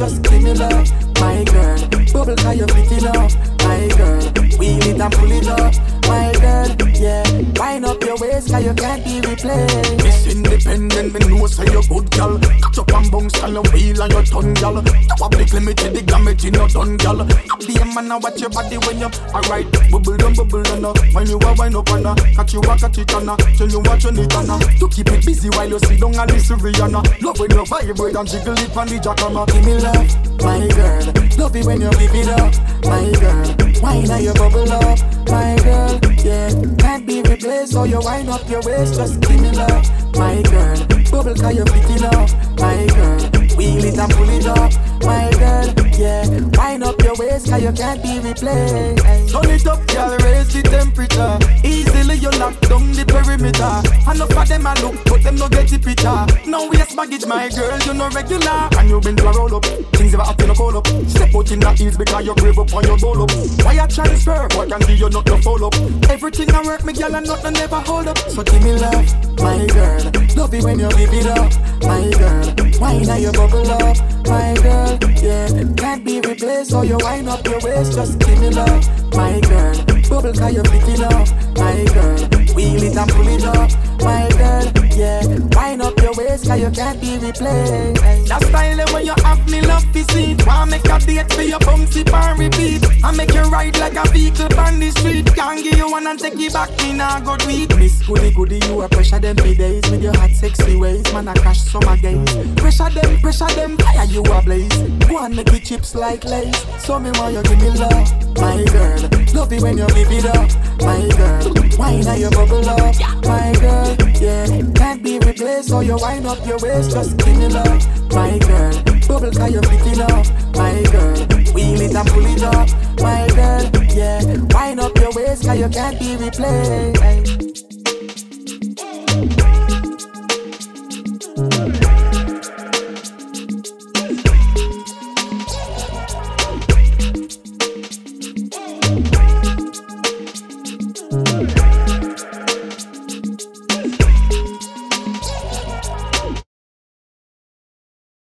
just give me love, my girl. Bubble cause you fit it up, my girl. Wheel it and pull it up, you can't be replaced. Miss Independent, me know say you good gal. Catch up and bounce and you wheel and you turn gal. You have the limited, the damage in your done gal. Be a man and watch your body when you alright. Bubble down, bubble down. uh. When you a wind up and uh, catch you a catch it and uh, tell you what you need and uh, to keep it busy while you sit down and listen Rihanna. Love when you vibrate and jiggle it on the jackhammer. Give me love, my girl. Love it when you give it up, my girl. Wine and you bubble up, my girl. Yeah, can't be replaced. So you wind up your waist, just give me love, my girl. Bubble cause you it up, my girl. Wheel it and pull it up, my girl. Yeah, wind up your waist cause you can't be replaced. Turn it up, girl, raise the temperature. Easily you knock down the perimeter. Enough of them a look, but them no get the picture. No waste baggage, my girl, you no regular. And you been to roll up, things In the heels because you brave up on your roll up. Why you transfer? What can give you not no follow up? Everything I work, me girl, and nothing never hold up. So give me love, my girl. Love it when you give it up, my girl. Wine and you bubble up, my girl. Yeah, can't be replaced. So you wind up your waist, just give me love, my girl. Bubble cause you fit it up, my girl. Wheel it and pull it up, cause you can't be replaced. That style when you have me love to see. Wanna make a date for your bouncy and repeat. I make you ride like a vehicle on the street. Can't give you one and take it back, me nah go do it. Miss Goody Goody, you a pressure them for days with your hot sexy ways. Man, I crash summer games. Pressure them, pressure them, fire you a blaze. And make it chips like lace. So me want you give me love, my girl. Love it when you give it up, my girl. Wine and you bubble up, my girl. Yeah, can't be replaced. So you wind up your waist, just give me love, my girl. Bubble cause you fit it up, my girl. Wheel it and pull it up, my girl. Yeah, wind up your waist cause you can't be replaced.